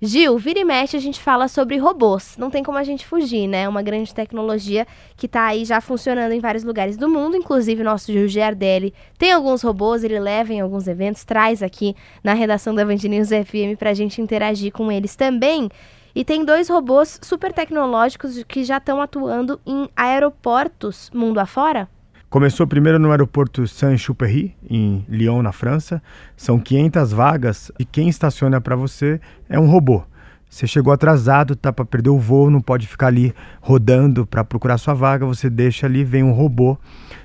Gil, vira e mexe a gente fala sobre robôs. Não tem como a gente fugir, né? Uma grande tecnologia que está aí já funcionando em vários lugares do mundo. Inclusive, nosso Gil Giardelli tem alguns robôs, ele leva em alguns eventos, traz aqui na redação da Band News FM para a gente interagir com eles também. E tem dois robôs super tecnológicos que já estão atuando em aeroportos mundo afora. Começou primeiro no aeroporto Saint-Exupéry, em Lyon, na França. São 500 vagas e quem estaciona para você é um robô. Você chegou atrasado, tá para perder o voo, não pode ficar ali rodando para procurar sua vaga, você deixa ali, vem um robô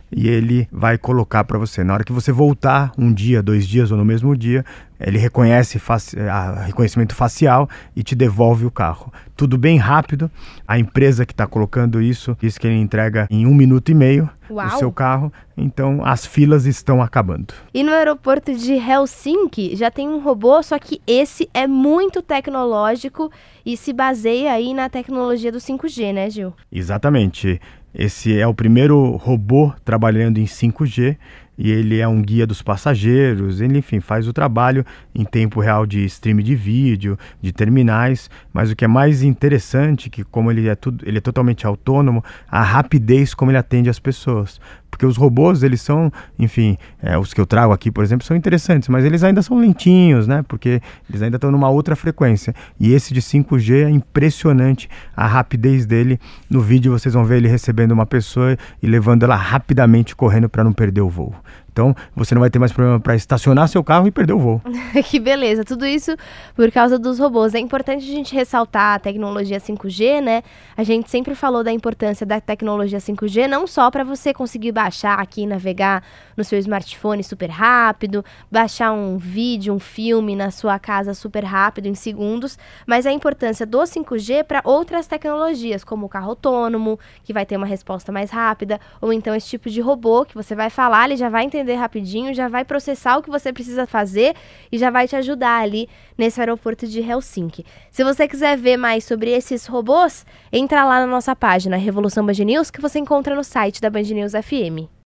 e ele vai colocar para você. Na hora que você voltar, um dia, dois dias ou no mesmo dia, ele reconhece faci a, reconhecimento facial e te devolve o carro. Tudo bem rápido. A empresa que está colocando isso diz que ele entrega em um minuto e meio Uau. o seu carro. Então as filas estão acabando. E no aeroporto de Helsinki já tem um robô, só que esse é muito tecnológico e se baseia aí na tecnologia do 5G, né, Gil? Exatamente. Esse é o primeiro robô trabalhando em 5G e ele é um guia dos passageiros, ele enfim faz o trabalho em tempo real de stream de vídeo, de terminais, mas o que é mais interessante que como ele é tudo, ele é totalmente autônomo, a rapidez como ele atende as pessoas, porque os robôs eles são, enfim, é, os que eu trago aqui, por exemplo, são interessantes, mas eles ainda são lentinhos, né? Porque eles ainda estão numa outra frequência. E esse de 5G é impressionante a rapidez dele. No vídeo vocês vão ver ele recebendo uma pessoa e levando ela rapidamente correndo para não perder o voo. Então, você não vai ter mais problema para estacionar seu carro e perder o voo. que beleza. Tudo isso por causa dos robôs. É importante a gente ressaltar a tecnologia 5G, né? A gente sempre falou da importância da tecnologia 5G, não só para você conseguir baixar aqui, navegar no seu smartphone super rápido, baixar um vídeo, um filme na sua casa super rápido, em segundos, mas a importância do 5G para outras tecnologias, como o carro autônomo, que vai ter uma resposta mais rápida, ou então esse tipo de robô que você vai falar, ele já vai entender entender rapidinho, já vai processar o que você precisa fazer e já vai te ajudar ali nesse aeroporto de Helsinki. Se você quiser ver mais sobre esses robôs, entra lá na nossa página Revolução Band News que você encontra no site da Band News FM.